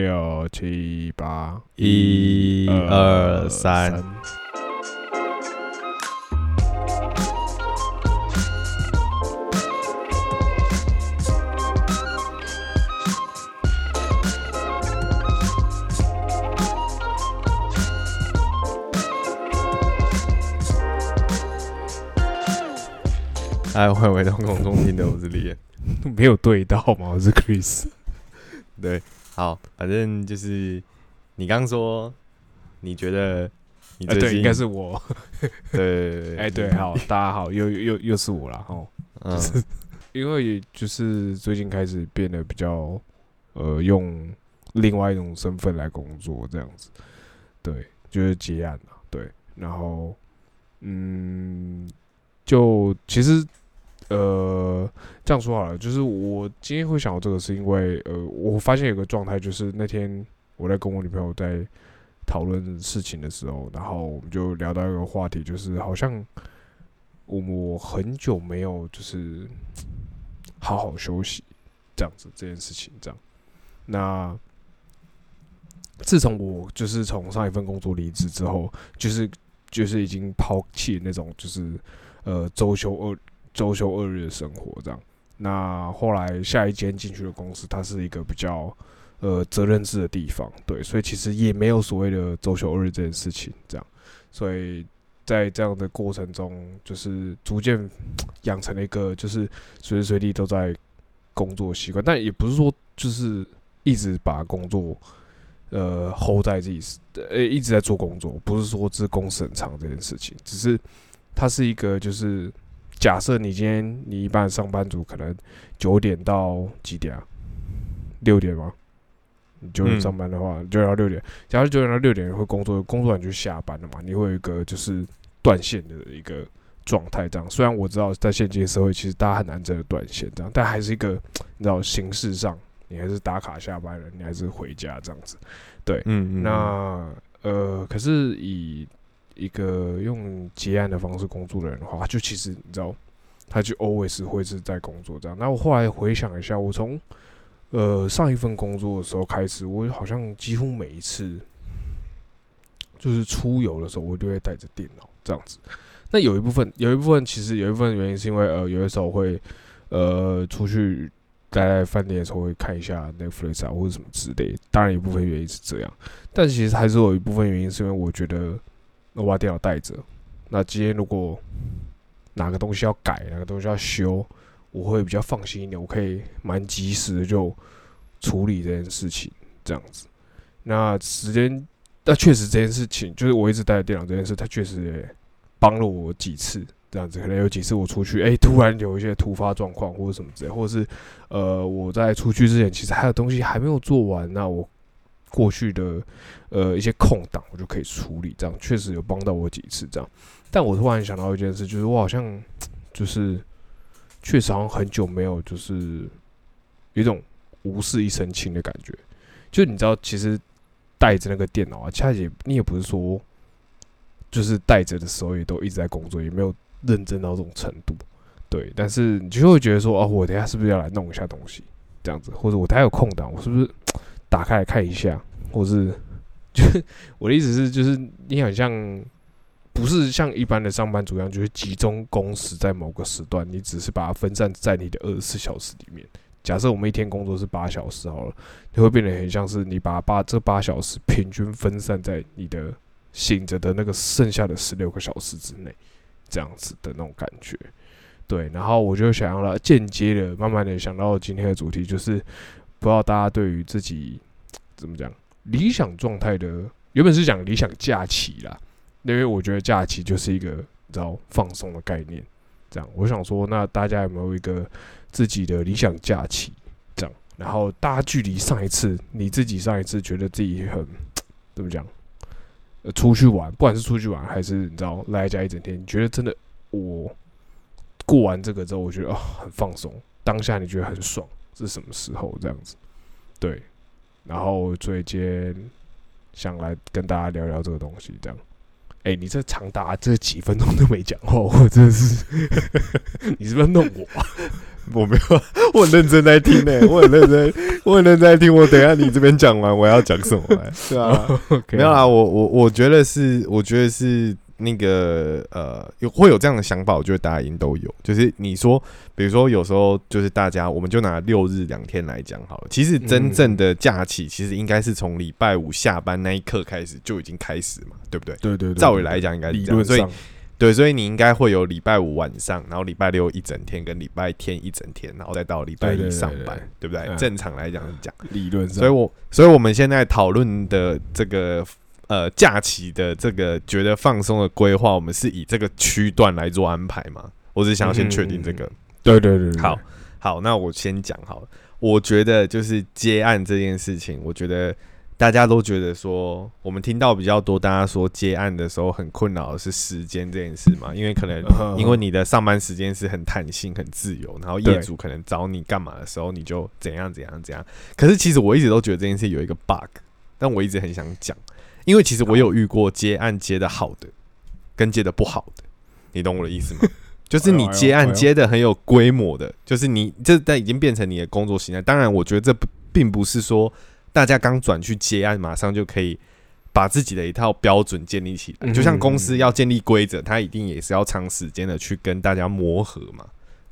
六七八，一二三，哎，欢迎回到空中听的，我是李岩。没有对到吗？我是 Chris。对，好，反正就是你刚说，你觉得你最近哎对，应该是我。对哎，对，好，大家好，又又又是我了哈。嗯，因为就是最近开始变得比较呃，用另外一种身份来工作，这样子。对，就是结案了。对，然后嗯，就其实呃，这样说好了，就是我今天会想到这个，是因为呃，我发现有个状态，就是那天我在跟我女朋友在讨论事情的时候，然后我们就聊到一个话题，就是好像我我很久没有就是好好休息这样子这件事情，这样。那自从我就是从上一份工作离职之后，就是就是已经抛弃那种就是呃周休二周休二日的生活这样。那后来下一间进去的公司，它是一个比较呃责任制的地方，对，所以其实也没有所谓的周休二日这件事情这样。所以在这样的过程中，就是逐渐养成了一个就是随时随地都在工作习惯，但也不是说就是一直把工作呃 hold 在自己呃一直在做工作，不是说这工时很长这件事情，只是它是一个就是假设你今天你一般上班族可能九点到几点啊？六点吗？你九点嗯上班的话，九点到六点。假如九点到六点会工作，工作完就下班了嘛，你会有一个就是断线的一个状态。这样，虽然我知道在现今社会，其实大家很难真的断线这样，但还是一个你知道形式上，你还是打卡下班了，你还是回家这样子。嗯嗯，那呃，可是以一个用结案的方式工作的人的话，就其实你知道，他就 always 会是在工作这样。那我后来回想一下，我从呃上一份工作的时候开始，我好像几乎每一次就是出游的时候，我就会带着电脑这样子。那有一部分，有一部分其实有一部分原因是因为呃，有的时候会呃出去待在饭店的时候会看一下 Netflix 啊或者什么之类。当然，一部分原因是这样，但其实还是有一部分原因是因为我觉得我把电脑带着，那今天如果哪个东西要改，哪个东西要修，我会比较放心一点，我可以蛮及时的就处理这件事情，这样子。那时间，那确实这件事情，就是我一直带着电脑这件事，它确实也帮了我几次。这样子，可能有几次我出去，哎、突然有一些突发状况或者什么之类，或者是呃，我在出去之前，其实还有东西还没有做完，那我过去的呃一些空档，我就可以处理，这样确实有帮到我几次这样。但我突然想到一件事，就是我好像就是确实好像很久没有就是有一种无事一身轻的感觉，就你知道，其实带着那个电脑啊，恰也你也不是说就是带着的时候也都一直在工作，也没有认真到这种程度。对，但是你就会觉得说，哦，我等下是不是要来弄一下东西，这样子，或者我等下有空档，我是不是打开来看一下，或是 就是我的意思是，就是你好像不是像一般的上班族一样，就是集中工时在某个时段，你只是把它分散在你的二十四小时里面。假设我们一天工作是八小时好了，你会变得很像是你把八这八小时平均分散在你的醒着的那个剩下的十六个小时之内，这样子的那种感觉。对，然后我就想要了间接的，慢慢的想到今天的主题，就是不知道大家对于自己 怎么讲理想状态的，原本是讲理想假期啦，因为我觉得假期就是一个你知道放松的概念。这样，我想说，那大家有没有一个自己的理想假期？这样，然后大家距离上一次你自己上一次觉得自己很 怎么讲？呃，出去玩，不管是出去玩还是你知道赖在家一整天，你觉得真的我过完这个之后，我觉得哦很放松，当下你觉得很爽，是什么时候这样子？对，然后最近想来跟大家聊聊这个东西，这样哎、你这长达这几分钟都没讲话，我真的是，你是不是弄我啊？我没有，我很认真在听呢、我很认真，我很认真在听。我等一下你这边讲完，我要讲什么来？对啊，OK，没有啦，我我我觉得是，我觉得是那个呃，有会有这样的想法，我觉得大家一定都有。就是你说，比如说有时候就是大家，我们就拿六日两天来讲好了。其实真正的假期，其实应该是从礼拜五下班那一刻开始就已经开始嘛，对不对？对对对，照理来讲应该是这样，所以对，所以你应该会有礼拜五晚上，然后礼拜六一整天，跟礼拜天一整天，然后再到礼拜一上班对，不对？嗯正常来讲是这样。理论上，所以我，所以我们现在讨论的这个呃假期的这个觉得放松的规划，我们是以这个区段来做安排嘛？我只想要先确定这个。对对对对，好，好，那我先讲好了。我觉得就是接案这件事情，我觉得大家都觉得说，我们听到比较多，大家说接案的时候很困扰的是时间这件事嘛，因为可能嗯因为你的上班时间是很弹性、很自由，然后业主可能找你干嘛的时候，你就怎样怎样怎样。可是其实我一直都觉得这件事有一个 bug，但我一直很想讲，因为其实我有遇过接案接的好的，跟接的不好的，你懂我的意思吗？就是你接案接的很有规模的，就是你这但已经变成你的工作形态。当然，我觉得这不并不是说大家刚转去接案，马上就可以把自己的一套标准建立起来。嗯就像公司要建立规则，它一定也是要长时间的去跟大家磨合嘛。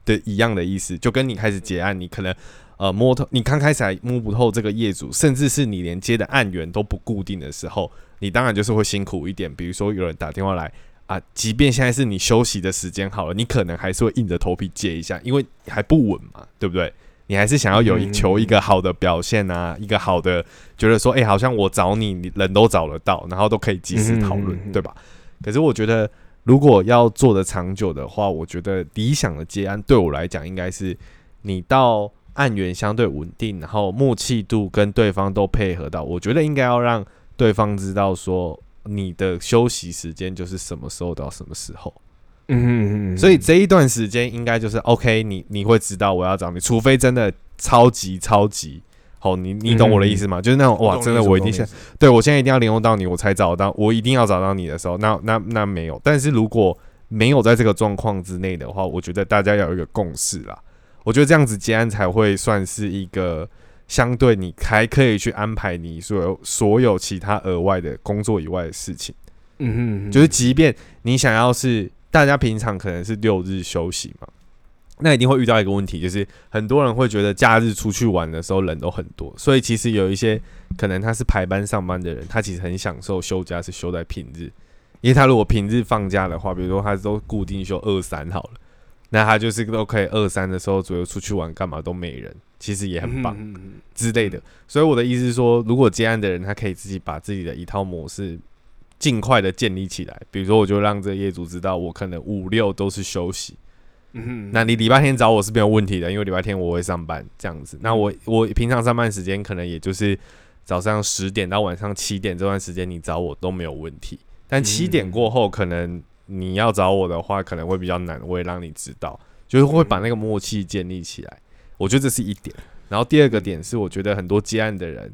对，一样的意思，就跟你开始结案，你可能呃摸透，你刚开始还摸不透这个业主，甚至是你连接的案源都不固定的时候，你当然就是会辛苦一点。比如说有人打电话来啊，即便现在是你休息的时间好了，你可能还是会硬着头皮接一下，因为还不稳嘛，对不对？你还是想要有求一个好的表现啊，一个好的觉得说，哎、好像我找你，你人都找得到，然后都可以及时讨论对吧？可是我觉得，如果要做的长久的话，我觉得理想的接案对我来讲，应该是你到案源相对稳定，然后默契度跟对方都配合到，我觉得应该要让对方知道说，你的休息时间就是什么时候到什么时候。嗯嗯嗯，所以这一段时间应该就是 OK，你你会知道我要找你，除非真的超级超级好，你你懂我的意思吗？就是那种哇，真的我一定是对我现在一定要联络到你，我才找到，我一定要找到你的时候，那那那没有。但是如果没有在这个状况之内的话，我觉得大家要有一个共识啦。我觉得这样子接案才会算是一个相对你还可以去安排你所有所有其他额外的工作以外的事情。嗯嗯，就是即便你想要是大家平常可能是六日休息嘛，那一定会遇到一个问题，就是很多人会觉得假日出去玩的时候人都很多，所以其实有一些可能他是排班上班的人，他其实很享受休假是休在平日，因为他如果平日放假的话，比如说他都固定休二三好了，那他就是都可以二三的时候左右出去玩干嘛都没人，其实也很棒。之类的。所以我的意思是说，如果接案的人他可以自己把自己的一套模式尽快的建立起来，比如说我就让这业主知道，我可能五六都是休息，嗯，那你礼拜天找我是没有问题的，因为礼拜天我会上班这样子。那我我平常上班时间可能也就是早上十点到晚上七点这段时间，你找我都没有问题。但七点过后，可能你要找我的话，可能会比较难，我也让你知道，就是会把那个默契建立起来。我觉得这是一点。然后第二个点是，我觉得很多接案的人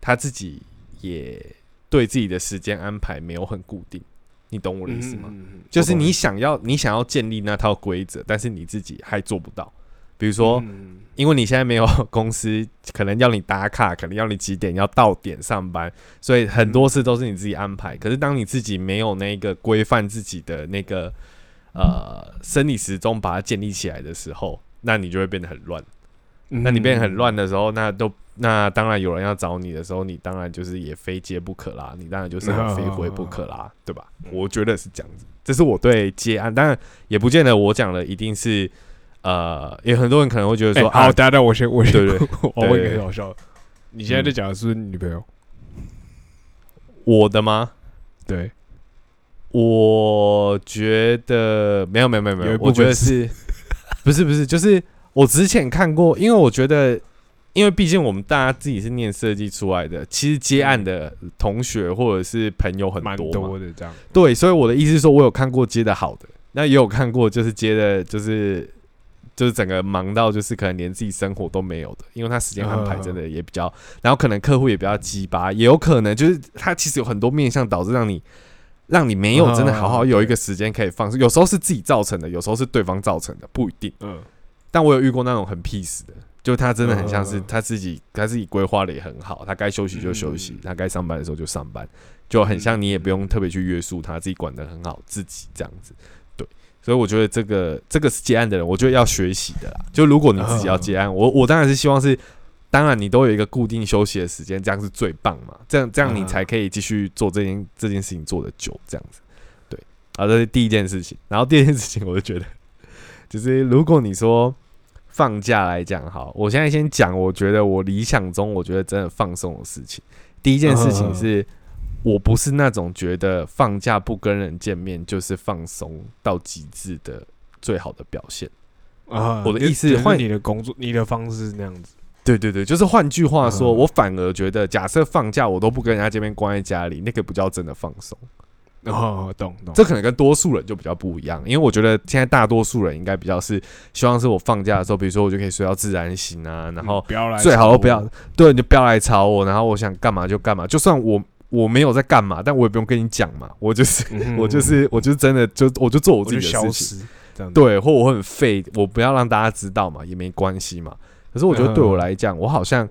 他自己也对自己的时间安排没有很固定，你懂我的意思吗？嗯？就是你想要你想要建立那套规则，但是你自己还做不到。比如说，嗯因为你现在没有 公司，可能要你打卡，可能要你几点要到点上班，所以很多事都是你自己安排。可是当你自己没有那个规范自己的那个呃生理时钟，把它建立起来的时候，那你就会变得很乱。那你变得很乱的时候，那都那当然有人要找你的时候，你当然就是也非接不可啦，你当然就是要非回不可啦，对吧？我觉得是这样子，这是我对接案，当然也不见得我讲的一定是呃，也很多人可能会觉得说，哎好，啊，等等，我先我先，对对 我问一对个很好笑，你现在在讲的是女朋友？我的吗？对，我觉得没有没有没有没有，我觉得是是，不是不是，就是我之前看过，因为我觉得，因为毕竟我们大家自己是念设计出来的，其实接案的同学或者是朋友很多嘛，多的这样。对，所以我的意思是说，我有看过接的好的，那也有看过就是接的，就是就是整个忙到就是可能连自己生活都没有的，因为他时间安排真的也比较，然后可能客户也比较鸡巴，也有可能就是他其实有很多面向导致让你让你没有真的好好有一个时间可以放松。有时候是自己造成的，有时候是对方造成的，不一定。嗯，但我有遇过那种很 peace 的，就他真的很像是嗯他自己，他自己规划的也很好，他该休息就休息嗯，他该上班的时候就上班，就很像你也不用特别去约束他，自己管得很好，自己这样子。对，所以我觉得这个这个是接案的人，我觉得要学习的啦。就如果你自己要接案，我我当然是希望是。当然，你都有一个固定休息的时间，这样是最棒嘛。这样这样你嗯才可以继续做这件这件事情做的久，这样子。对，啊，这是第一件事情。然后第二件事情，我就觉得，就是如果你说放假来讲，好，我现在先讲，我觉得我理想中，我觉得真的放松的事情。第一件事情是，我不是那种觉得放假不跟人见面就是放松到极致的最好的表现。啊，我的意思是换你的工作，你的方式是那样子。对对对，就是换句话说，嗯我反而觉得，假设放假我都不跟人家见面，关在家里，那个不叫真的放松。哦，懂懂。这可能跟多数人就比较不一样，因为我觉得现在大多数人应该比较是希望是我放假的时候，比如说我就可以睡到自然醒啊，然后嗯不要来，最好都不要，对，你就不要来吵我，然后我想干嘛就干嘛，就算我我没有在干嘛，但我也不用跟你讲嘛，我就是、嗯我就是我就是真的就我就做我自己的事情，这样。对，或我很废，我不要让大家知道嘛，也没关系嘛。可是我觉得对我嗯。来讲，我好像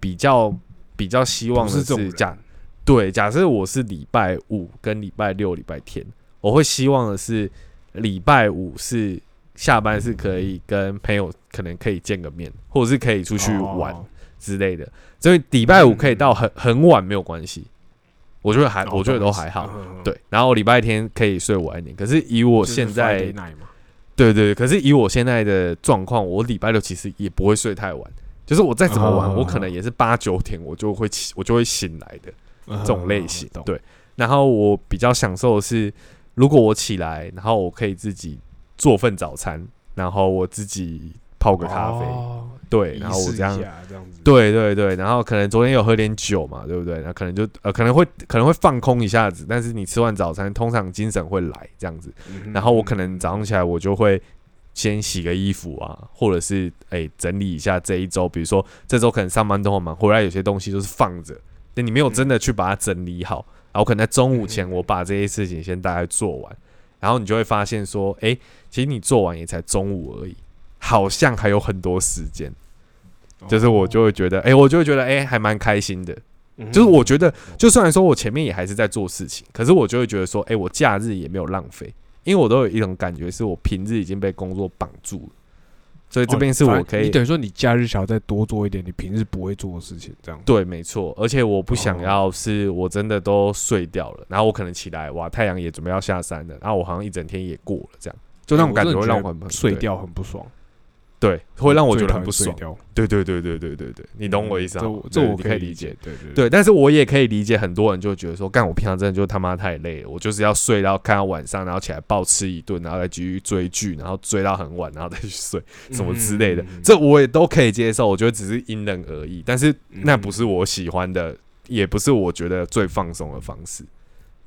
比较比较希望是这种假对，假设我是礼拜五跟礼拜六、礼拜天，我会希望的是礼拜五是下班是可以跟朋友可能可以见个面，或者是可以出去玩。哦之类的。所以礼拜五可以到很很晚没有关系，我觉得还哦我觉得都还好。对，然后礼拜天可以睡晚一点。可是以我现在对对，可是以我现在的状况，我礼拜六其实也不会睡太晚，就是我再怎么晚，嗯我可能也是八九点我就会起，我就会醒来的这这种类型。对，然后我比较享受的是，如果我起来，然后我可以自己做份早餐，然后我自己泡个咖啡，哦对，然后我这样。下这样子，对对对，然后可能昨天有喝点酒嘛，对不对？那可能就呃可能会可能会放空一下子，但是你吃完早餐，通常精神会来这样子。嗯，然后我可能早上起来，我就会先洗个衣服啊，或者是哎、整理一下这一周，比如说这周可能上班都很忙，回来有些东西就是放着，但你没有真的去把它整理好，然后可能在中午前我把这些事情先大概做完，然后你就会发现说，哎、其实你做完也才中午而已，好像还有很多时间，就是我就会觉得，哎、我就会觉得，哎、还蛮开心的。嗯就是我觉得，就虽然说我前面也还是在做事情，可是我就会觉得说，哎、我假日也没有浪费，因为我都有一种感觉，是我平日已经被工作绑住了，所以这边是我可以、哦你等于说你假日想要再多做一点你平日不会做的事情，这样。对，没错，而且我不哦。想要是我真的都睡掉了，然后我可能起来，哇，太阳也准备要下山了，然后我好像一整天也过了，这样。就那种感觉会让我很睡，掉很不爽，对，会让我觉得很不爽，对对对对对对对，你懂我意思啊？这我这我可以理理解。，对对对，但是我也可以理解很多人就觉得说，干我平常真的就他妈太累了，我就是要睡到看到晚上，然后起来暴吃一顿，然后再继续追剧，然后追到很晚，然后再去睡什么之类的，嗯这我也都可以接受。我觉得只是因人而异，但是那不是我喜欢的，也不是我觉得最放松的方式。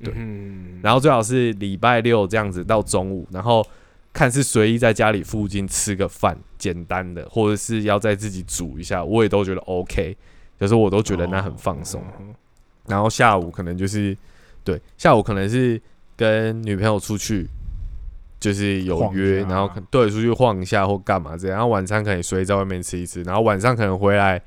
对嗯然后最好是礼拜六这样子到中午，然后看是随意在家里附近吃个饭，简单的，或者是要在自己煮一下，我也都觉得 OK。就是我都觉得那很放松。嗯然后下午可能就是对，下午可能是跟女朋友出去，就是有约，然后可对出去晃一下或干嘛这样。然后晚餐可能随意在外面吃一吃，然后晚上可能回来，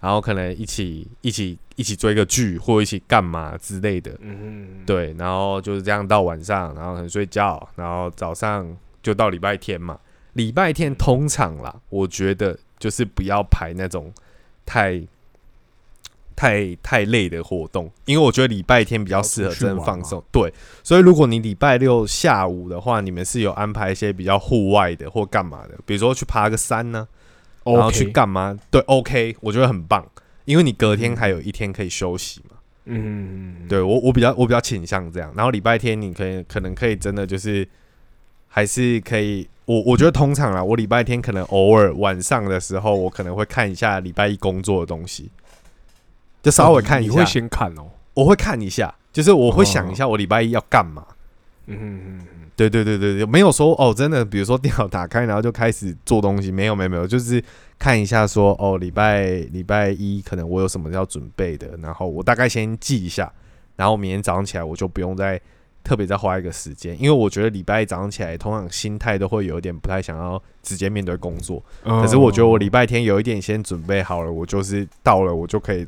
然后可能一起一起一起追个剧或一起干嘛之类的。嗯，对，然后就是这样到晚上，然后可能睡觉，然后早上就到礼拜天嘛。礼拜天通常啦，我觉得就是不要排那种太太太累的活动，因为我觉得礼拜天比较适合真的放松。对，所以如果你礼拜六下午的话，你们是有安排一些比较户外的或干嘛的，比如说去爬个山呢、然后去干嘛？对，OK，我觉得很棒，因为你隔天还有一天可以休息嘛。嗯，对我我比较我比较倾向这样，然后礼拜天你可以可能可以真的就是还是可以，我我觉得通常啦，我礼拜天可能偶尔晚上的时候，我可能会看一下礼拜一工作的东西，就稍微看一下，你会先看哦，我会看一下，就是我会想一下我礼拜一要干嘛。嗯嗯。对对对对对，没有说哦，真的，比如说电脑打开，然后就开始做东西，没有没有没有，就是看一下说哦，礼拜礼拜一可能我有什么要准备的，然后我大概先记一下，然后明天早上起来我就不用再特别再花一个时间，因为我觉得礼拜一早上起来，通常心态都会有一点不太想要直接面对工作。可可是我觉得我礼拜天有一点先准备好了，我就是到了我就可以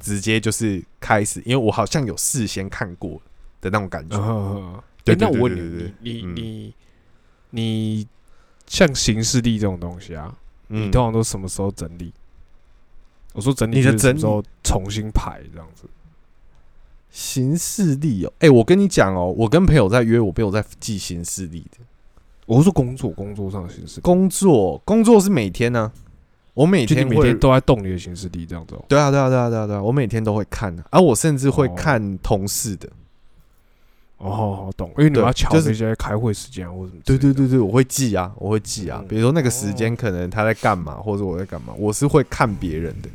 直接就是开始，因为我好像有事先看过的那种感觉。嗯，对诶那我问你，你你你你像行事历这种东西啊，你嗯通常都什么时候整理？我说整理你的整就是什么时候重新排这样子。行事历哦，哎、我跟你讲哦，我跟朋友在约，我朋友在记行事历的。我是说工作工作上的行事历，工作工作是每天呢、我每天每天都在动你的行事历这样子哦。对啊对啊对啊对啊对啊，我每天都会看，而、我甚至会哦看同事的。哦，懂，因为你要瞧就是那些开会时间啊，或者什么。对对对。对，我会记啊，我会记啊。嗯比如说那个时间哦可能他在干嘛，或者我在干嘛，我是会看别人的。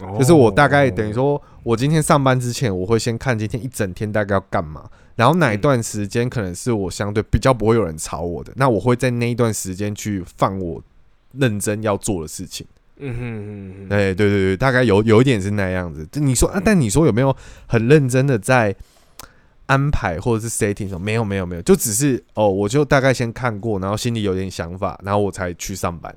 哦就是我大概等于，说，我今天上班之前，我会先看今天一整天大概要干嘛，然后哪一段时间可能是我相对比较不会有人吵我的，那我会在那一段时间去放我认真要做的事情。嗯哼嗯哼，哎，对对对，大概有有一点是那样子。就你说啊，但你说有没有很认真的在安排或者是 setting 上？没有没有没有，就只是哦，我就大概先看过，然后心里有点想法，然后我才去上班。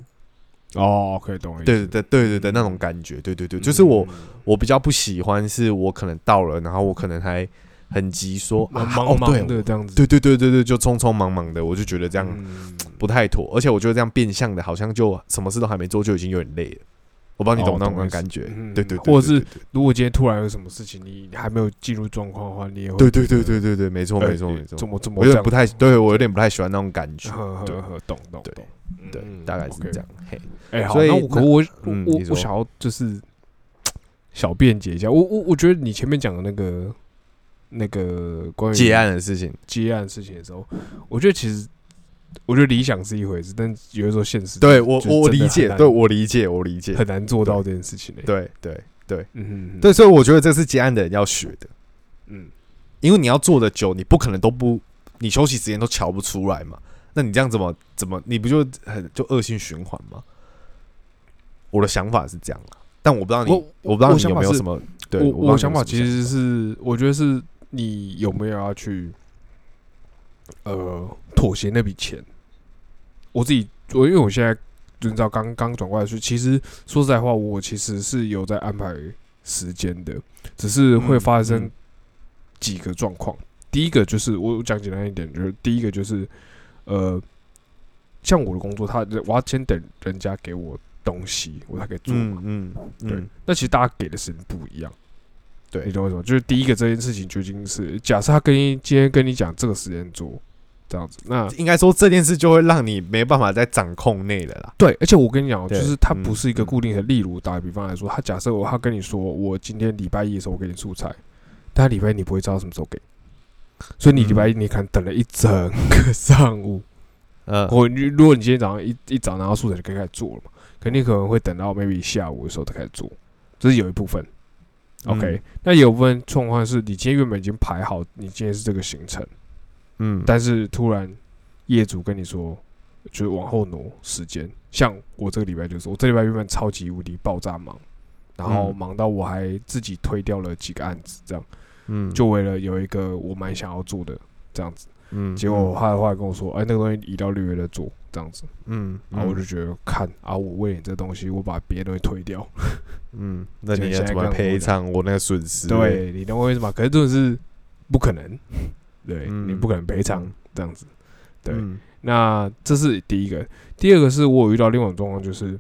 哦可以懂。对对对对对对，那种感觉，对对对，就是我我比较不喜欢，是我可能到了，然后我可能还很急说啊，忙哦对忙的这样子，对对对对对，就匆匆忙忙的，我就觉得这样嗯不太妥，而且我觉得这样变相的，好像就什么事都还没做就已经有点累了。我帮你懂那种感觉？嗯对对，对或者是如果今天突然有什么事情，你还没有进入状况的话，你也会对对对对对对，没错呃没错没错，怎么怎么我有点不太，对我有点不太喜欢那种感觉。对。懂懂对懂，对嗯，大概是这样。嘿，哎，好，那我可我我我想要就是小辩解一下，我我我觉得你前面讲的那个那个关于结案的事情，结案事情的时候，我觉得其实我觉得理想是一回事，但有的时候现实对我我理解，对我理解，我理解，很难做到这件事情嘞。对对对嗯对，所以我觉得这是接案的人要学的。嗯，因为你要做的久，你不可能都不，你休息时间都瞧不出来嘛。那你这样怎么怎么，你不就很就恶性循环吗？我的想法是这样啦，但我不知道你，我我不知道你有没有什么，对，我想法其实是，我觉得是你有没有要去呃妥协那笔钱。我自己，我因为我现在就你知道刚刚转过来说，其实说实在话，我其实是有在安排时间的，只是会发嗯生嗯几个状况。第一个就是我讲简单一点，就是第一个就是呃，像我的工作，他我要先等人家给我东西，我才可以做嘛。嗯嗯对嗯，，那其实大家给的时间不一样。对你懂我意思吗？就是第一个这件事情究竟是，假设他跟你今天跟你讲这个时间做这样子，那应该说这件事就会让你没办法在掌控内了啦。对，而且我跟你讲哦，就是它嗯不是一个嗯固定的。例如打个比方来说，他假设我他跟你说，我今天礼拜一的时候我给你素材，但他礼拜一你不会知道什么时候给，所以你礼拜一你可能等了一整个上午，嗯，或你如果你今天早上一一早拿到素材就可以开始做了嘛，肯定可能会等到 maybe 下午的时候才开始做，这是有一部分。OK，、嗯那有部分状况是你今天原本已经排好，你今天是这个行程，嗯，但是突然业主跟你说，就是往后挪时间。像我这个礼拜就是，我这礼拜原本超级无敌爆炸忙，然后嗯。忙到我还自己推掉了几个案子，这样嗯。就为了有一个我蛮想要做的这样子。嗯，结果他的话跟我说，哎，那个东西移到六月再做这样子。嗯，然后我就觉得看啊，我为了你这东西，我把别的东西推掉，嗯，那你要怎么赔偿我那个损失？对你懂我意思吗？可是这种是不可能，对、嗯你不可能赔偿嗯这样子。对，嗯那这是第一个，第二个是我有遇到另外一种状况，就是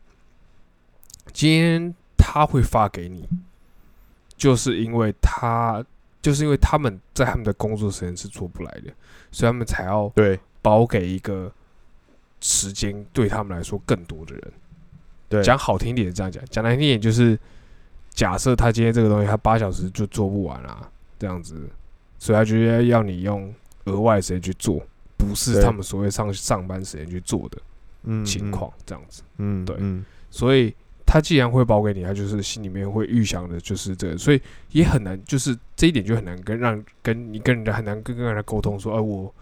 今天他会发给你，就是因为他就是因为他们在他们的工作时间是做不来的，所以他们才要对包给一个时间对他们来说更多的人。对，讲好听点是这样讲，讲难听点就是，假设他今天这个东西他八小时就做不完啊，这样子，所以他就要要你用额外时间去做，不是他们所谓上上班时间去做的嗯情，况，这样子。嗯，对。嗯。所以他既然会包给你，他就是心里面会预想的就是这个，所以也很难，就是这一点就很难跟让跟你跟人家很难跟跟人家沟通说，哎、我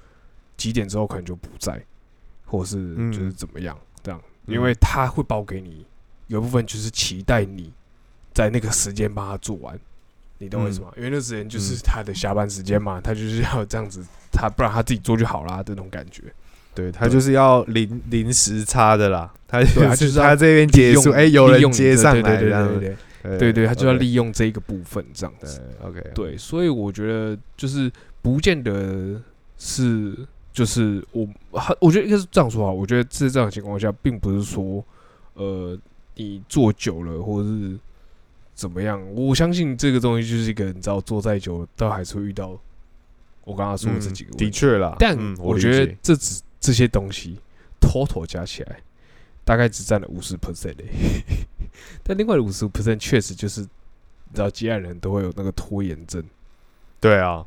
几点之后可能就不在，或是嗯。就是怎么样这样，嗯。因为他会包给你，有一部分就是期待你在那个时间把它做完，你懂我意思吗？因为那时间就是他的下班时间嘛，他就是要这样子，他不然他自己做就好啦，这种感觉。对他就是要临临时差的啦，他就是他这边结束，哎，有人接上来，对对对对对对对，他就要利用这一个部分这样子。，OK，对，所以我觉得就是不见得是，就是我，他我觉得应该是这样说啊。我觉得在这样的情况下，并不是说，呃，你做久了或者是怎么样。我相信这个东西就是一个，你知道，做再久了，都还是会遇到我刚刚说的这几个问题。的确啦，但嗯我觉得这只这些东西 total 加起来，大概只占了五十 percent 但另外的五十 percent 确实就是，你知道，接案人都会有那个拖延症。对啊，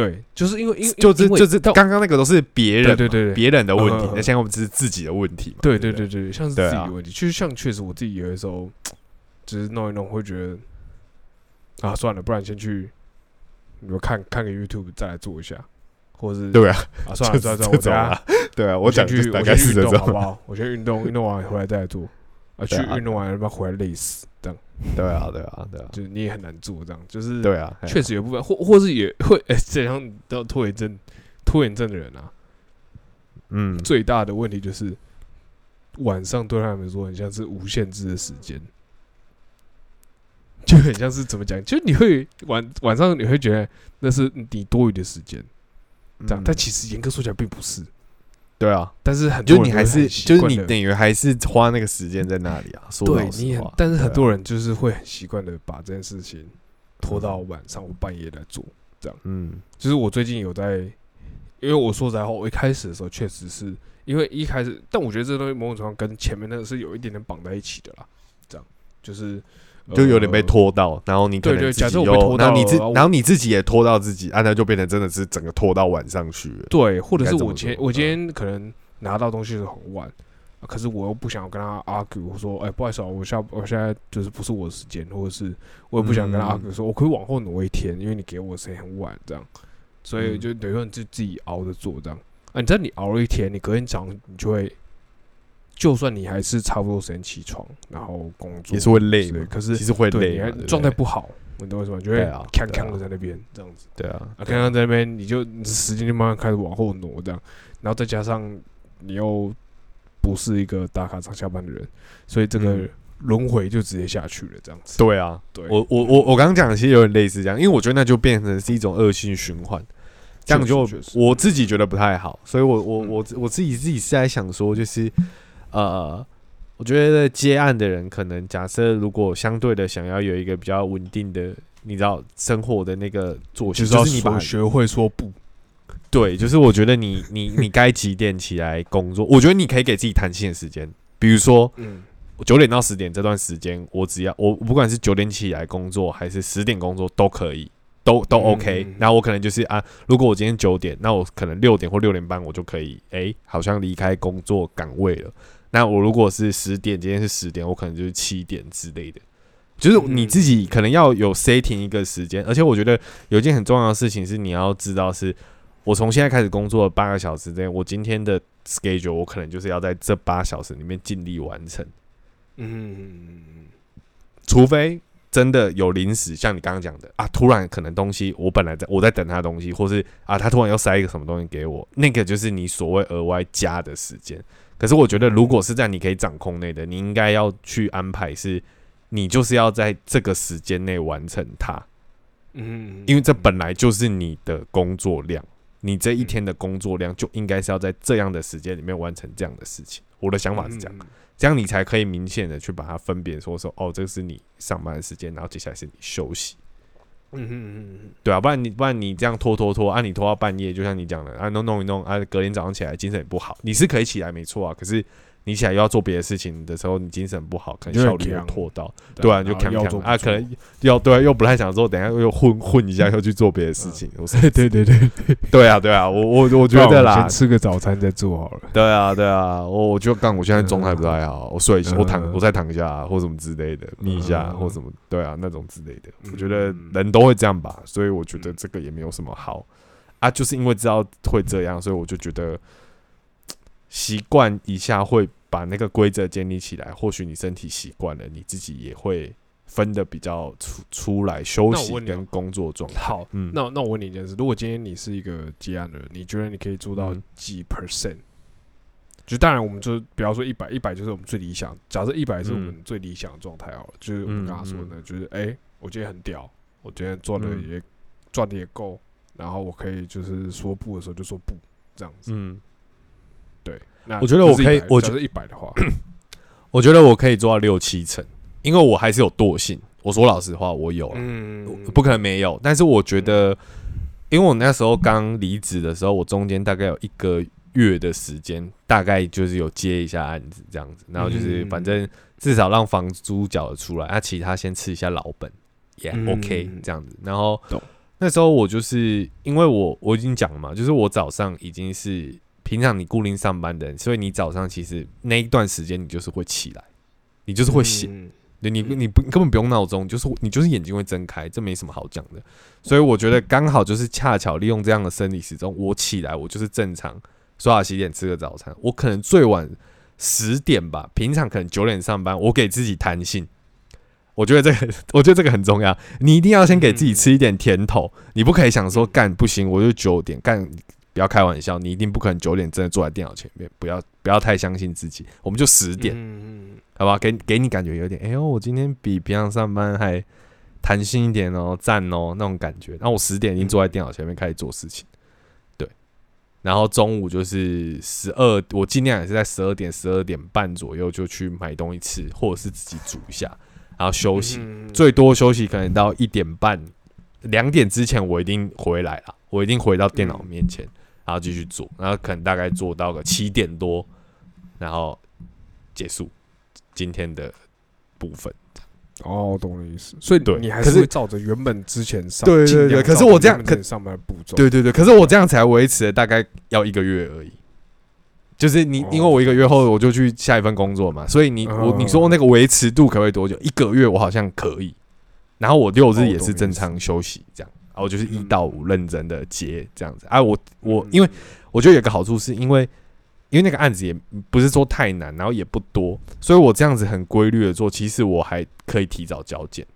对，就是因为因为就是就是刚刚那个都是别人，对对对对。别人的问题嗯。嗯嗯，那现在我们只是自己的问题嘛，对对对？对对，像是自己的问题，就是像确实我自己有的时候，只是弄一弄会觉得，啊算了，不然先去，你们看看个 YouTube 再来做一下，或者是对啊，啊算了算了算了，我等下对啊，我讲先去我先运动好不好？我先运动，运动完回来再来做。啊，去运动完他妈回来累死，这样。对啊，对啊，对啊，就是你也很难做，这样就是对啊，确实有部分，或或是也会哎，这样到拖延症，拖延症的人啊，嗯，最大的问题就是晚上对他们说很像是无限制的时间，就很像是怎么讲？就你会晚晚上你会觉得那是你多余的时间，这样，嗯。但其实严格说起来并不是。对啊，但是很多人就你还是就是你等于还是花那个时间在那里啊，说对你很但是很多人就是会很习惯的把这件事情拖到晚上或半夜来做。这样嗯就是我最近有在，因为我说实在话，我一开始的时候确实是因为一开始，但我觉得这个东西某种程度上跟前面那个是有一点点绑在一起的啦。这样就是就有点被呃拖到，然后你可对对假能自己又设我被拖然后你自然后你自己也拖到自己，啊，那就变成真的是整个拖到晚上去了。对，或者是我今我今天可能拿到东西是很晚。啊可是我又不想跟他 argue，我说，哎、不好意思啊，我下我现在就是不是我的时间，或者是我也不想跟他嗯 argue，说我可以往后挪一天，因为你给我的时间很晚，这样，所以嗯就等于说你就自己熬着做这样。啊，你知道你熬了一天，你隔天早上你就会，就算你还是差不多时间起床，然后工作也是会累的可是其实会累状态不好，你懂我意思吗？你就会对啊康对啊康的在那边这样子。对啊，啊，刚刚在那边你就时间就慢慢开始往后挪这样，然后再加上你又不是一个打卡上下班的人，所以这个嗯。轮回就直接下去了这样子。对啊，对，我我我我刚刚讲的其实有点类似这样，因为我觉得那就变成是一种恶性循环，这样就我自己觉得不太好，所以我我嗯。我我自己自己是在想说，就是呃，我觉得接案的人可能假设如果相对的想要有一个比较稳定的，你知道生活的那个作息，就是你把学会说不。对，就是我觉得你你你该几点起来工作，我觉得你可以给自己弹性的时间，比如说嗯九点到十点这段时间，我只要我不管是九点起来工作还是十点工作都可以，都都嗯 OK 嗯。然后我可能就是啊，如果我今天九点，那我可能六点或六点半我就可以，诶，好像离开工作岗位了。那我如果是十点，今天是十点，我可能就是七点之类的。就是你自己可能要有 setting 一个时间，而且我觉得有一件很重要的事情是你要知道是，我从现在开始工作八个小时之内，我今天的 schedule 我可能就是要在这八小时里面尽力完成。嗯除非真的有临时，像你刚刚讲的啊，突然可能东西我本来在我在等他的东西，或是啊他突然要塞一个什么东西给我，那个就是你所谓额外加的时间。可是我觉得，如果是在你可以掌控内的，你应该要去安排是，你就是要在这个时间内完成它，嗯，因为这本来就是你的工作量，你这一天的工作量就应该是要在这样的时间里面完成这样的事情。我的想法是这样。样。这样你才可以明显的去把它分别说说，哦，这个是你上班的时间，然后接下来是你休息，嗯嗯嗯嗯对啊，不然你不然你这样拖拖拖啊，你拖到半夜，就像你讲的啊，弄弄一弄啊，隔天早上起来精神也不好，你是可以起来没错啊，可是你起来又要做别的事情的时候，你精神不好，可能效率又拖到，嗯，对啊，就扛扛。啊，可能要对啊，又不太想做，等一下又混混一下，又去做别的事情，我说对对对对，对 啊对啊，我我我觉得啦。先，吃个早餐再做好了。对啊，对啊，我我就干，我现在状态不太好，我睡一下，我躺，嗯。我再躺一下，或什么之类的，眯一下，嗯。或什么，对啊，那种之类的，嗯我觉得人都会这样吧，所以我觉得这个也没有什么好。啊，就是因为知道会这样，所以我就觉得习惯一下会把那个规则建立起来，或许你身体习惯了，你自己也会分的比较出出来，休息跟工作状态。好，嗯那那我问你一件事，如果今天你是一个接案的人，你觉得你可以做到嗯几 percent？、就当然，我们就比方说一百，一百就是我们最理想。假设一百是我们嗯最理想的状态好了，就是我们刚刚说的，就是哎、我今天很屌，我今天赚的嗯也赚的也够，然后我可以就是说不的时候就说不，这样子。嗯，对，那我觉得我可以我觉得一百的话，我觉得我可以做到六七成，因为我还是有惰性。我说老实话，我有了，嗯，不可能没有。但是我觉得，因为我那时候刚离职的时候，我中间大概有一个月的时间，大概就是有接一下案子这样子，然后就是嗯反正至少让房租缴得出来，啊，其他先吃一下老本，也、嗯 OK 这样子。然后那时候我就是因为我我已经讲了嘛，就是我早上已经是平常你固定上班的人，所以你早上其实那一段时间你就是会起来，你就是会醒。嗯对你你不你根本不用闹钟，就是你就是眼睛会睁开，这没什么好讲的。所以我觉得刚好就是恰巧利用这样的生理时钟，我起来我就是正常刷牙洗脸吃个早餐，我可能最晚十点吧，平常可能九点上班，我给自己弹性。我觉得这个，我觉得这个很重要。你一定要先给自己吃一点甜头，你不可以想说干不行，我就九点干，不要开玩笑，你一定不可能九点真的坐在电脑前面，不要不要太相信自己，我们就十点。嗯好吧，给给你感觉有点，哎呦，我今天比平常上班还弹性一点哦，赞哦那种感觉。然后我十点已经坐在电脑前面开始做事情，对。然后中午就是十二，我尽量也是在十二点、十二点半左右就去买东西吃，或者是自己煮一下，然后休息。嗯最多休息可能到一点半、两点之前，我一定回来了，我一定回到电脑面前，然后继续做，然后可能大概做到个七点多，然后结束今天的部分。哦，懂了意思。所以对你还是照着原本之前上，对对对可是我这样上班步骤，对对对，可是我这样才维持了大概要一个月而已。就是你，哦因为我一个月后我就去下一份工作嘛，所以你我你说那个维持度可不可以多久？一个月我好像可以，然后我六日也是正常休息这样，然后就是一到五认真的接这样子。啊，我我因为我觉得有个好处是因为因为那个案子也不是说太难，然后也不多，所以我这样子很规律的做，其实我还可以提早交件。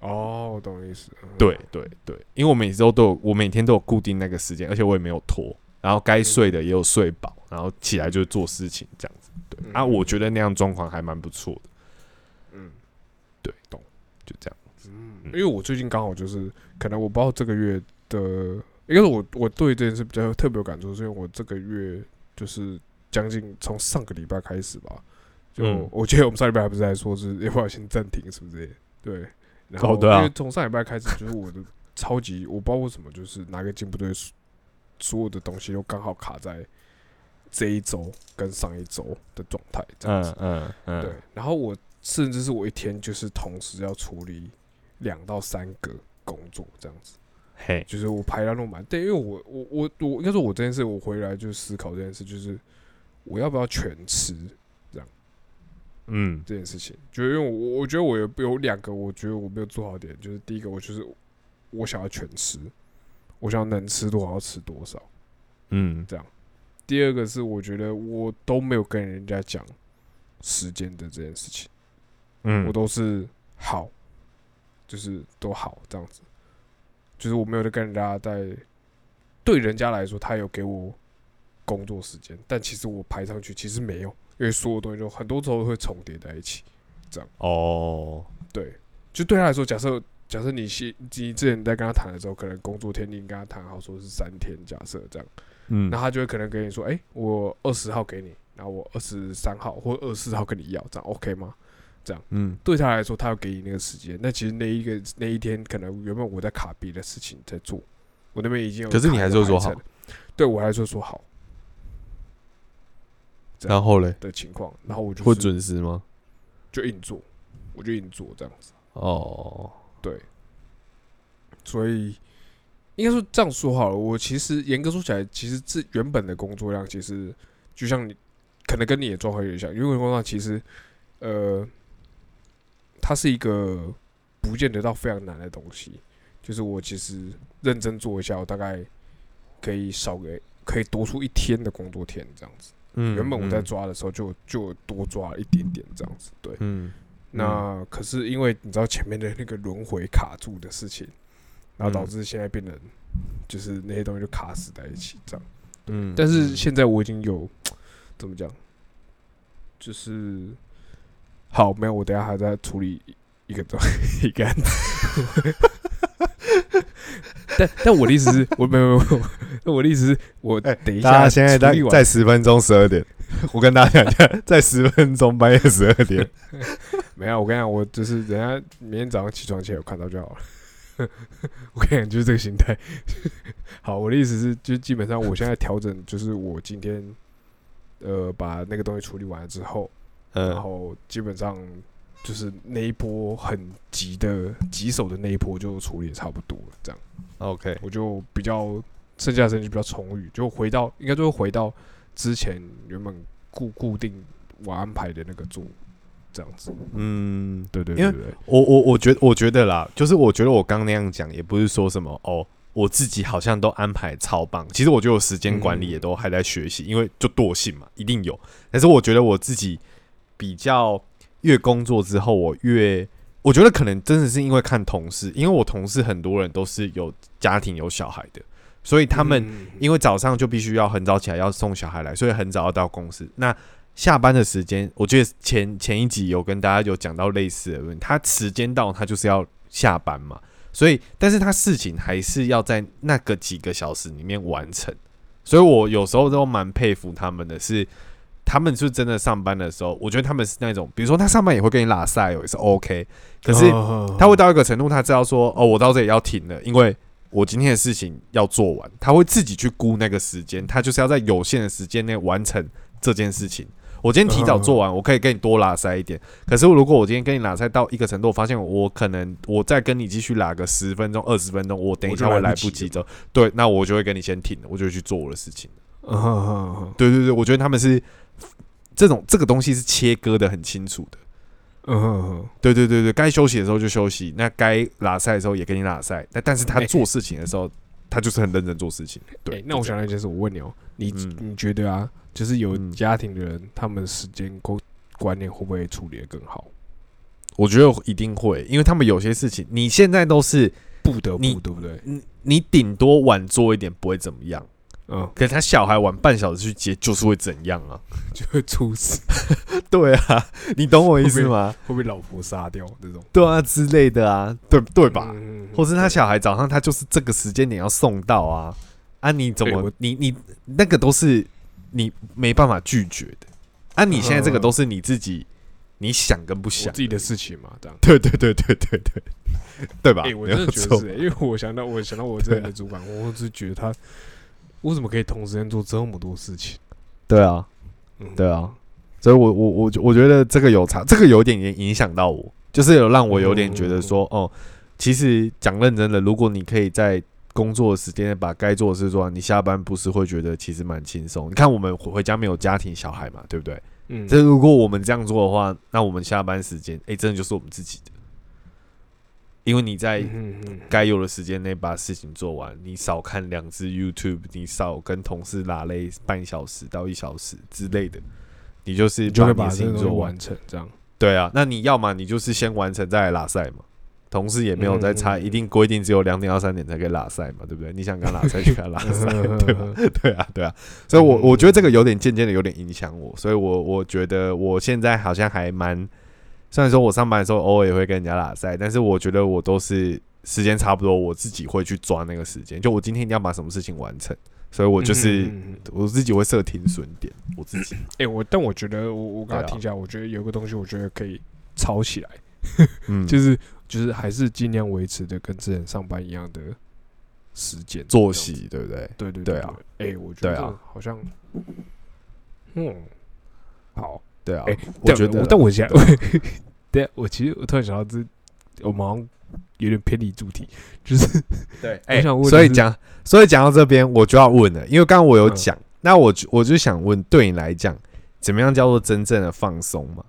哦，我懂意思。对对对，因为我每周都有，我每天都有固定那个时间，而且我也没有拖，然后该睡的也有睡饱，然后起来就是做事情这样子。对嗯啊，我觉得那样状况还蛮不错的，嗯，对，懂，就这样。嗯，因为我最近刚好就是，可能我不知道这个月的，应该是我我对这件事比较特别有感触，是因为我这个月就是将近从上个礼拜开始吧，就、嗯我记得我们上礼拜还不是在说是要不要先暂停，是不是？对，然后、哦对啊因为从上礼拜开始，就是我的超级，我不知道为什么，就是哪个进步队所有的东西都刚好卡在这一周跟上一周的状态，这样子。嗯嗯对，然后我甚至是我一天就是同时要处理两到三个工作这样子，嘿，就是我排到那么满。对，因为我我我我应该说，我这件事我回来就思考这件事，就是我要不要全吃这样嗯这件事情。就因为我我觉得我有有两个，我觉得我没有做好点，就是第一个我就是我想要全吃，我想要能吃多少吃多少。嗯这样第二个是我觉得我都没有跟人家讲时间的这件事情。嗯我都是好，就是都好这样子，就是我没有在跟人家在对人家来说，他有给我工作时间，但其实我排上去其实没有，因为所有东西都很多时候会重叠在一起。这样。哦，对，就对他来说，假设假设你先你之前在跟他谈的时候，可能工作天你跟他谈好说是三天，假设这样，嗯。那他就会可能跟你说，哎、我二十号给你，然后我二十三号或二十四号跟你要，这样 OK 吗？嗯。对他来说，他要给你那个时间，那其实那一个那一天，可能原本我在卡别的事情在做，我那边已经有，可是你还是会说好，对我还是会说好。然后嘞，的情况，然后我就会是准时吗？就硬做，我就硬做这样子，哦，对，所以应该说这样说好了，我其实严格说起来，其实这原本的工作量，其实就像你可能跟你的状况有点像，因为工作量其实呃，它是一个不见得到非常难的东西，就是我其实认真做一下，我大概可以少个可以多出一天的工作天这样子。嗯原本我在嗯抓的时候就就多抓了一点点这样子，对。嗯那可是因为你知道前面的那个轮回卡住的事情，然后导嗯致现在变得就是那些东西就卡死在一起这样。嗯，但是现在我已经有怎么讲，就是好没有，我等下还在处理一个东 一个案子。但但我的意思是，我没有没有，我的意思是我哎等一下现在在在十分钟十二点，我跟大家讲一下，在十分钟半夜十二点，没有，我跟你讲，我就是等下明天早上起床前有看到就好了。我跟你讲，就是这个心态。好，我的意思是，就基本上我现在调整，就是我今天呃把那个东西处理完了之后，然嗯后基本上就是那一波很急的棘手的那一波就处理差不多了，这样，OK，我就比较剩下的时间就比较充裕，就回到应该就会回到之前原本固固定我安排的那个做这样子。嗯，对对因为对对，我我我觉得我觉得啦，就是我觉得我刚那样讲，也不是说什么哦，我自己好像都安排超棒。其实我觉得我时间管理也都还在学习，因为就惰性嘛，一定有。但是我觉得我自己比较越工作之后，我越我觉得可能真的是因为看同事，因为我同事很多人都是有家庭有小孩的，所以他们嗯因为早上就必须要很早起来要送小孩来，所以很早要到公司。那下班的时间，我觉得前前一集有跟大家有讲到类似的问题，他时间到，他就是要下班嘛，所以但是他事情还是要在那个几个小时里面完成。所以我有时候都蛮佩服他们的是，他们是真的上班的时候，我觉得他们是那种，比如说他上班也会跟你拉塞哦，也是 OK，可是嗯他会到一个程度，他知道说，哦，我到这里要停了，因为我今天的事情要做完，他会自己去估那个时间，他就是要在有限的时间内完成这件事情。我今天提早做完，我可以跟你多拉塞一点。可是如果我今天跟你拉塞到一个程度，我发现我可能我再跟你继续拉个十分钟、二十分钟，我等一下会来不及的。对，那我就会跟你先停了，我就去做我的事情。对对对，我觉得他们是这种这个东西是切割的很清楚的。嗯哼哼，对对对对，该休息的时候就休息，那该拉赛的时候也给你拉赛。但但是他哎做事情的时候，他就是很认真做事情。对，欸那我想到一件事，我问你哦，你嗯你觉得啊，就是有嗯家庭的人，他们时间观观念会不会处理的更好？我觉得一定会，因为他们有些事情，你现在都是不得不，对不对？你你顶多晚做一点不会怎么样，嗯，可是他小孩晚半小时去接就是会怎样啊？就会猝死，对啊，你懂我意思吗？会被老婆杀掉这种，对啊之类的啊，对对吧？嗯或是他小孩早上他就是这个时间点要送到啊，啊你怎么你你那个都是你没办法拒绝的，啊你现在这个都是你自己你想跟不想自，己的事情嘛，这样。对对对对对对，对吧？哎、我真的觉得是、欸，因为我想到我想到我之前的主管，我只觉得他为什么可以同时间做这么多事情？对啊嗯，对啊，所以我我我我觉得这个有差，这个有点也影响到我，就是有让我有点觉得说，哦，其实讲认真的，如果你可以在工作的时间把该做的事做完，你下班不是会觉得其实蛮轻松？你看我们回家没有家庭小孩嘛，对不对？嗯，这如果我们这样做的话，那我们下班时间，哎、真的就是我们自己的，因为你在该有的时间内把事情做完，你少看两支 YouTube，你少跟同事拉累半小时到一小时之类的，你就是你就会把这个东西情做完。成，这样。对啊，那你要么你就是先完成再来拉赛嘛。同事也没有在差，嗯一定规定只有两点到三点才可以拉赛嘛，对不对？你想跟他拉赛就跟他拉赛，对吧？对啊，对啊，所以我我觉得这个有点渐渐的有点影响我，所以我我觉得我现在好像还蛮，虽然说我上班的时候偶尔也会跟人家拉赛，但是我觉得我都是时间差不多，我自己会去抓那个时间，就我今天一定要把什么事情完成，所以我就是我自己会设停损点，我自己，哎、我但我觉得我我刚才听下来，我觉得有个东西，我觉得可以抄起来，嗯，就是就是还是尽量维持的跟之前上班一样的时间作。息，对不对？对对对啊，哎、我觉得好像，嗯，好，对啊哎，我觉得但但我现在，对，我其实我突然想到这，我们好像有点偏离主题，就是对，我想问所以讲，所以讲到这边，我就要问了，因为刚刚我有嗯讲，那我就我就想问，对你来讲，怎么样叫做真正的放松嘛？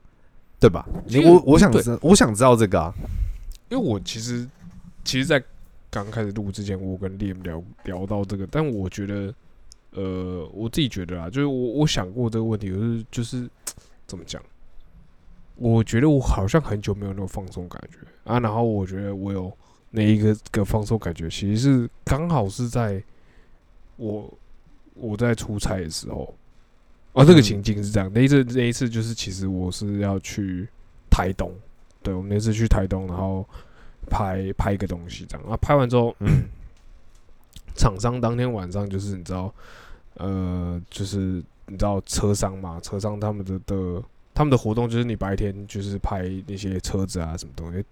对吧？我我想知，我想知道这个啊。因为我其实其实，在刚开始录之前，我跟 Liam 聊聊到这个，但我觉得，呃，我自己觉得啊，就是我我想过这个问题，就是就是 怎么讲，我觉得我好像很久没有那种放松感觉。啊，然后我觉得我有那一个个放松感觉，其实是刚好是在我我在出差的时候，啊，这个嗯。情境是这样，那一次那一次就是其实我是要去台东，对我们那次去台东，然后拍拍一个东西这样，啊，拍完之后，嗯。厂商当天晚上就是你知道，呃，就是你知道车商嘛，车商他们的的他们的活动就是你白天就是拍那些车子啊什么东西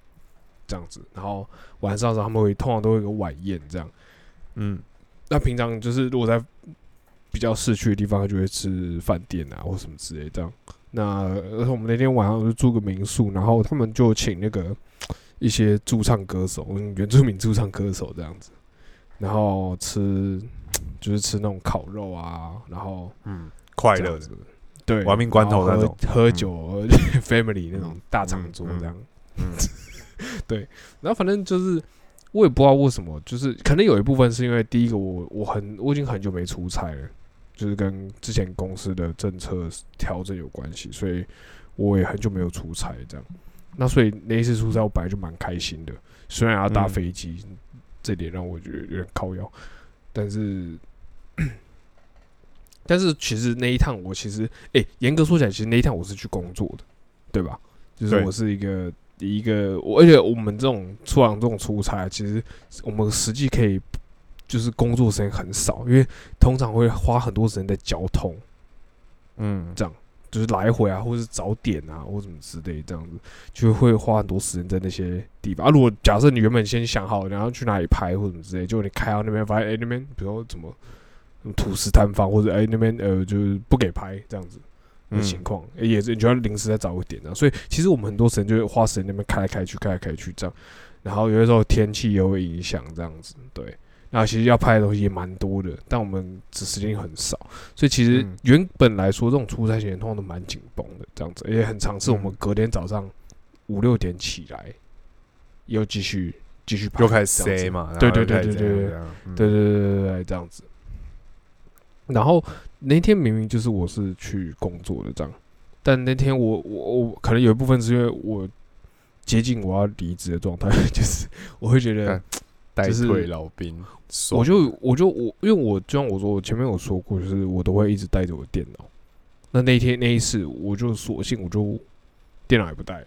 这样子，然后晚上的时候他们会通常都会有个晚宴这样。嗯那平常就是如果在比较市区的地方，就会吃饭店啊或什么之类这样。那而且我们那天晚上就住个民宿，然后他们就请那个一些驻唱歌手，嗯原住民驻唱歌手这样子，然后吃就是吃那种烤肉啊，然后嗯，快乐的对，亡命关头那种。喝喝酒、family 那种大长桌这样。嗯。对。然后反正就是我也不知道为什么，就是可能有一部分是因为第一个我我很我已经很久没出差了，就是跟之前公司的政策调整有关系，所以我也很久没有出差这样。那所以那一次出差我本来就蛮开心的，虽然要搭嗯。飞机，这点让我觉得有点靠腰，但是。但是其实那一趟我其实，诶、严格说起来，其实那一趟我是去工作的，对吧？就是我是一个一个，我而且我们这种出航这种出差，其实我们实际可以就是工作时间很少，因为通常会花很多时间在交通，嗯这样就是来回啊，或是早点啊，或什么之类这样子，就会花很多时间在那些地方。啊，如果假设你原本先想好，然后去哪里拍或什么之类，结果你开到那边发现，哎、那边比如说怎么土石坍方，或者哎、那边呃就是不给拍这样子。的情嗯况、也是你就要临时再找个点啊，所以其实我们很多时间就会花时间那边开来开去，开来开去这样，然后有的时候天气也会影响这样子，对。那其实要拍的东西也蛮多的，但我们只时间很少，所以其实嗯原本来说这种出差时间通常都蛮紧绷的，这样子，也很常是我们嗯隔天早上五六点起来，又继续继续拍，又开始这样子 say 嘛，对然后对对对对对对对对对，这样子。然后那天明明就是我是去工作的这样，但那天我我我可能有一部分是因为我接近我要离职的状态，就是我会觉得就是退老兵，我就我就我因为我就像我说，我前面有说过，就是我都会一直带着我电脑。那那天那一次，我就索性我就电脑也不带，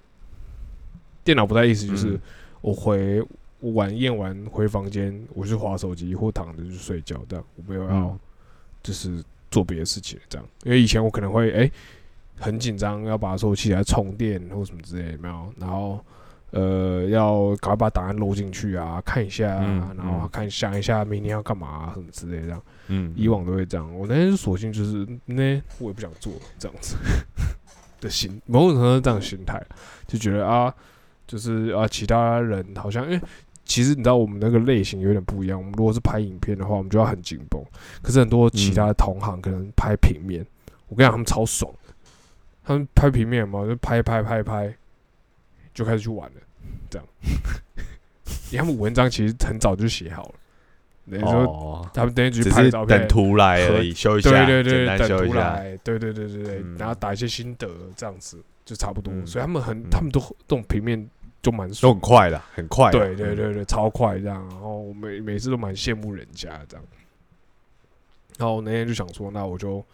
电脑不带意思就是嗯。我回我晚宴完回房间，我就划手机或躺着就睡觉，这样我没有要嗯就是做别的事情这样。因为以前我可能会哎、很紧张，要把所有器材充电或什么之类，有没有？然后呃要赶快把档案录进去啊，看一下啊，嗯然后嗯看想一下明天要干嘛、啊、什么之类的这样。嗯以往都会这样，我那天就索性就是那我也不想做这样子的心，某种程度上这样的心态，就觉得啊，就是啊，其他人好像因为其实你知道我们那个类型有点不一样，我们如果是拍影片的话，我们就要很紧绷，可是很多其他的同行可能拍平面，我跟你讲他们超爽。的，他们拍平面嘛，就拍拍拍拍，就开始去玩了，这样，因为他们文章其实很早就写好了，等于说哦，他们等于只只是拍照片等。图来而已，修一下，对对对，等图来，对对对对对，嗯。然后打一些心得，这样子就差不多。嗯。所以他们很，嗯。他们都这种平面就蛮都很，快的，很快，对对嗯，对对，超快这样。然后我每每次都蛮羡慕人家这样。然后我那天就想说，那我就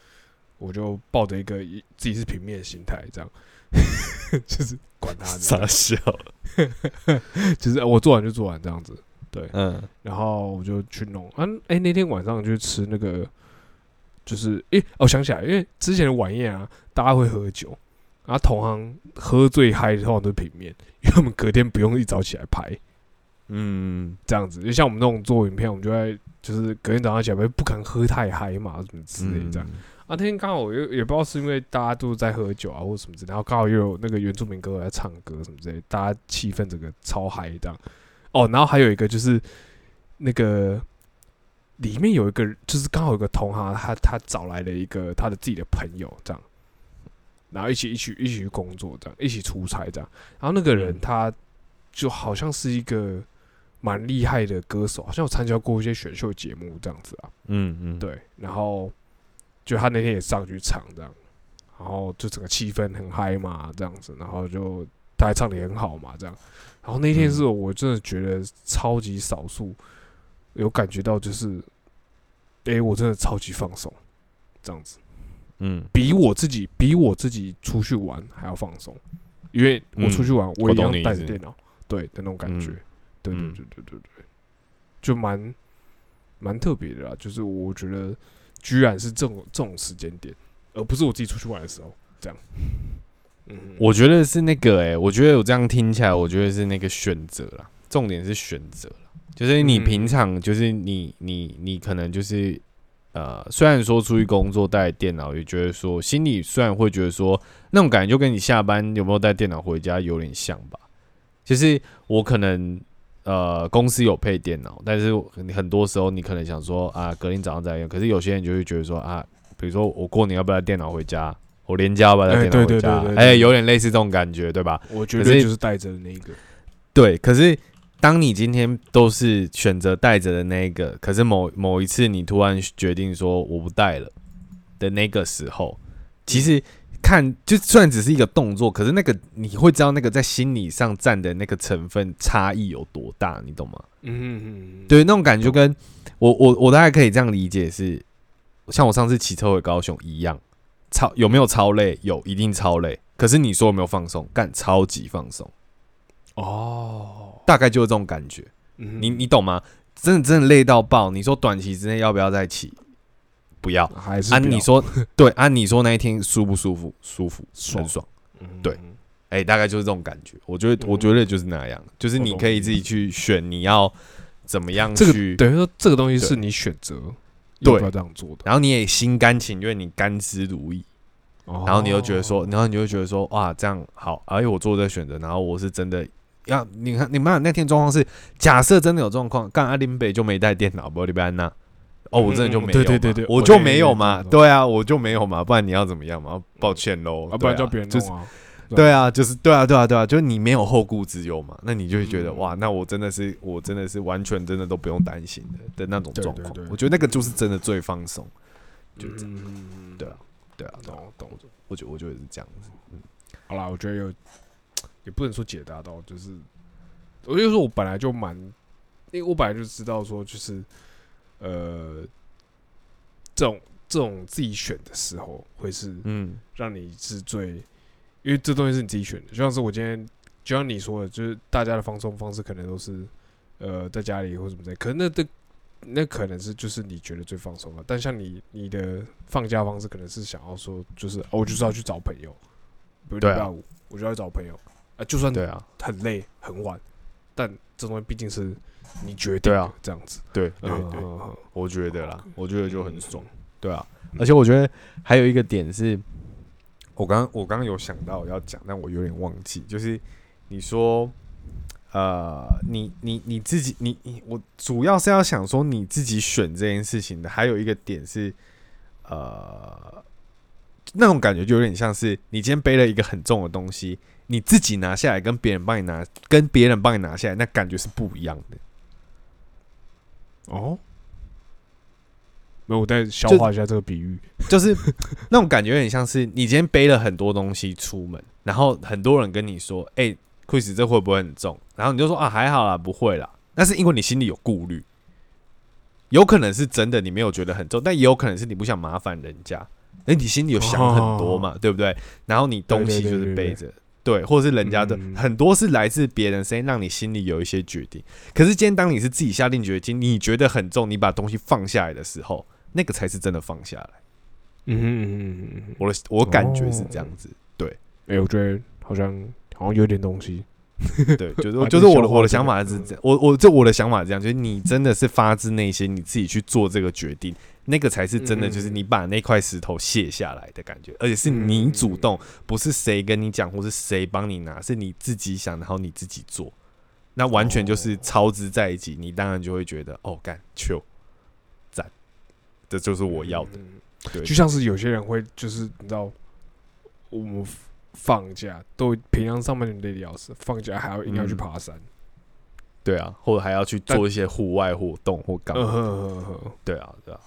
我就抱着一个一自己是平面心态，这样，就是管他的，傻笑，就是我做完就做完这样子。对，嗯。然后我就去弄。啊，哎、那天晚上就吃那个，就是诶、我想起来，因为之前的晚宴啊，大家会喝酒，然后同行喝醉嗨的通常都是平面，因为我们隔天不用一早起来拍，嗯，这样子，就像我们那种做影片，我们就在就是隔天早上起来拍，不可能喝太嗨嘛，什么之类的这样。嗯啊，那天刚好也也不知道是因为大家都在喝酒啊，或什么之类，然后刚好又有那个原住民歌在唱歌什么之类，大家气氛整个超嗨这样。哦，然后还有一个就是那个里面有一个，就是刚好有个同行，他他找来了一个他的自己的朋友这样，然后一起一起一起去工作这样，一起出差这样。然后那个人嗯他就好像是一个蛮厉害的歌手，好像有参加过一些选秀节目这样子啊。嗯嗯，对，然后就他那天也上去唱这样，然然后就整个气氛很嗨嘛，这样子，然后就他还唱的很好嘛，这样。然后那天是我真的觉得超级少数有感觉到，就是，诶，我真的超级放松，这样子，嗯，比我自己比我自己出去玩还要放松，因为我出去玩我我一定要带着电脑，对的那种感觉，嗯。对对嗯对对对对，就蛮蛮特别的啦，就是我觉得居然是这种这种时间点，而不是我自己出去玩的时候，这样，嗯，我觉得是那个诶、我觉得我这样听起来，我觉得是那个选择啦，重点是选择啦，就是你嗯。平常就是你你你可能就是呃，虽然说出去工作带电脑，也觉得说心里虽然会觉得说那种感觉就跟你下班有没有带电脑回家有点像吧，其实我可能。呃，公司有配电脑，但是很多时候你可能想说啊，隔天早上再用。可是有些人就会觉得说啊，比如说我过年要不要带电脑回家？我连假要不要带哎电脑回家？哎、有点类似这种感觉，对吧？我觉得就是带着那一个，对。可是当你今天都是选择带着的那一个，可是某某一次你突然决定说我不带了的那个时候，其实看就虽然只是一个动作，可是那个你会知道那个在心理上占的那个成分差异有多大，你懂吗？嗯嗯嗯，对，那种感觉跟我我我大概可以这样理解是，像我上次骑车回高雄一样，超有没有超累？有，一定超累。可是你说有没有放松？干，超级放松，哦，大概就是这种感觉。嗯你你懂吗？真的真的累到爆。你说短期之内要不要再起？不要。还是不要你说 对，按、你说那一天舒不舒服？舒服，爽很爽。嗯对哎、大概就是这种感觉。我觉得，我觉得就是那样，就是你可以自己去选你要怎么样这个去，等于说这个东西是你选择对要不要这样做的，然后你也心甘情愿，你甘之如饴。然然后你又觉得说，然后你就觉得说，哇，这样好，而且我做这个选择，然后我是真的要，你看，你们那天状况是，假设真的有状况，干阿林北就没带电脑，不里边那，哦，我真的就没有嘛，对对对对我就没有嘛，对啊，我就没有嘛，不然你要怎么样嘛？抱歉喽，啊，不然叫别人就是弄啊，对啊，就是对啊，对啊，对啊，就是你没有后顾之忧嘛，那你就会觉得、嗯。哇，那我真的是我真的是完全真的都不用担心的的那种状况。我觉得那个就是真的最放松，就这样，嗯，对啊，对啊，懂懂。我觉得我觉得是这样子，嗯。好啦，我觉得有，也不能说解答到，就是，我就说我本来就蛮，因为我本来就知道说，就是，呃，这种这种自己选的时候，会是嗯。让你是最，因为这东西是你自己选的，就像是我今天，就像你说的，就是大家的放松方式可能都是，呃，在家里或什么的，可能那的那可能是就是你觉得最放松了，但像你你的放假方式可能是想要说，就是、哦、我就是要去找朋友，比如礼对啊。拜五我就要去找朋友，啊，就算对啊，很累很晚，但这东西毕竟是你决定对啊，这样子，对对对，我觉得啦，我觉得就很爽，对啊，嗯而且我觉得还有一个点是，我刚我刚刚有想到要讲，但我有点忘记，就是你说，呃，你你你自己，你你我主要是要想说你自己选这件事情的，还有一个点是，呃，那种感觉就有点像是你今天背了一个很重的东西，你自己拿下来跟别人帮你拿，跟别人帮你拿下来，那感觉是不一样的。哦，没有，我再消化一下这个比喻，就是那种感觉有点像是你今天背了很多东西出门，然后很多人跟你说：“哎、c h r i s 这会不会很重？”然后你就说：“啊，还好啦，不会啦。”那是因为你心里有顾虑，有可能是真的你没有觉得很重，但也有可能是你不想麻烦人家，哎，你心里有想很多嘛，对不对？然后你东西就是背着。对，或者是人家的、嗯很多是来自别人声音，让你心里有一些决定。可是今天当你是自己下定决心，你觉得很重，你把东西放下来的时候，那个才是真的放下来。嗯哼嗯嗯嗯我的我感觉是这样子，对，哎，我觉得好像好像有点东西，对，就是还就是我的我的想法是这样，我我这我的想法是这样，就是你真的是发自内心，你自己去做这个决定，那个才是真的，嗯就是你把那块石头卸下来的感觉，而且是你主动，不是谁跟你讲或是谁帮你拿，是你自己想，然后你自己做，那完全就是超支在一起，你当然就会觉得哦，干球赞，这就是我要的，嗯。对，就像是有些人会，就是你知道，我们放假都平常上班人累的要死，放假还要硬要去嗯。爬山，对啊，或者还要去做一些户外活动或干嘛，对啊，对啊。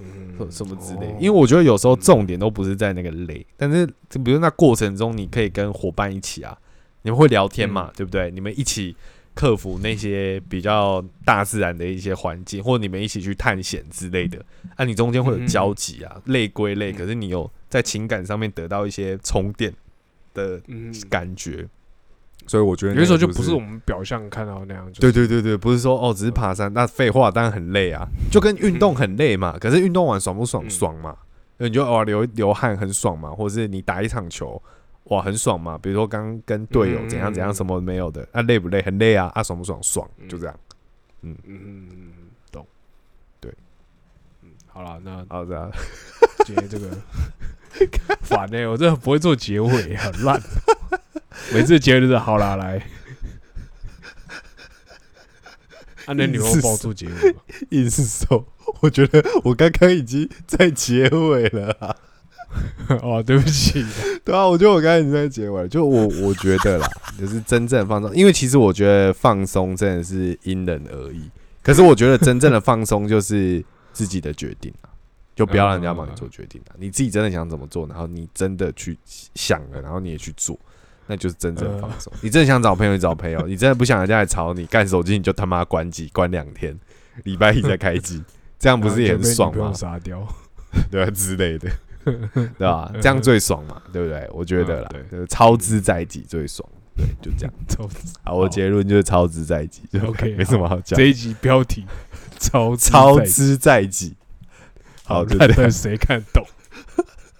嗯什么之类。哦。因为我觉得有时候重点都不是在那个累，但是就比如那过程中，你可以跟伙伴一起啊，你们会聊天嘛，嗯。对不对？你们一起克服那些比较大自然的一些环境，或者你们一起去探险之类的，啊，你中间会有交集啊，累归累，嗯可是你有在情感上面得到一些充电的嗯，感觉，所以我觉得有的时候就不是我们表象看到那样，就是对对对对，不是说哦，只是爬山，那废话，当然很累啊，就跟运动很累嘛。可是运动完爽不爽？嗯爽嘛，你就哦流流汗很爽嘛，或者是你打一场球，哇很爽嘛。比如说刚跟队友嗯怎样怎样，什么没有的，啊累不累？很累啊，啊爽不爽？爽，嗯就这样。嗯嗯嗯嗯，懂，对，嗯，好了，那好这样，今天这个 烦呢，我真的不会做结尾，很烂。每次结尾都是好啦，来，啊，那你会帮我做结尾吗？硬是说，我觉得我刚刚已经在结尾了啊。哦，对不起，对啊，我觉得我刚才已经在结尾了，就我我觉得啦，就是真正放松，因为其实我觉得放松真的是因人而异。可是我觉得真正的放松就是自己的决定啊，就不要让人家帮你做决定啊，你自己真的想怎么做，然后你真的去想了，然后你也去做，那就是真正的放松。你真的想找朋友，你找朋友；你真的不想人家来吵你，干手机你就他妈关机，关两天，礼拜一再开机，这样不是也很爽吗然后就被女朋友？杀掉，对啊之类的，对吧？这样最爽嘛，对不对？我觉得啦超支在己最爽，对，就这样。超好，我结论就是超支在己，就 OK，没什么好讲这。一集标题超超之之在己，好，就烂这样但谁看懂？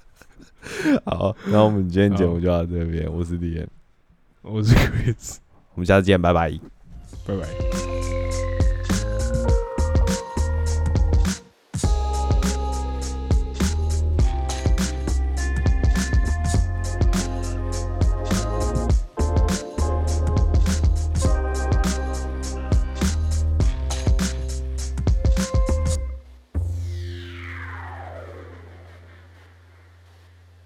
好，那我们今天节目就到这边，我是李岩，我是 Chris，我们下次见，拜拜。拜拜。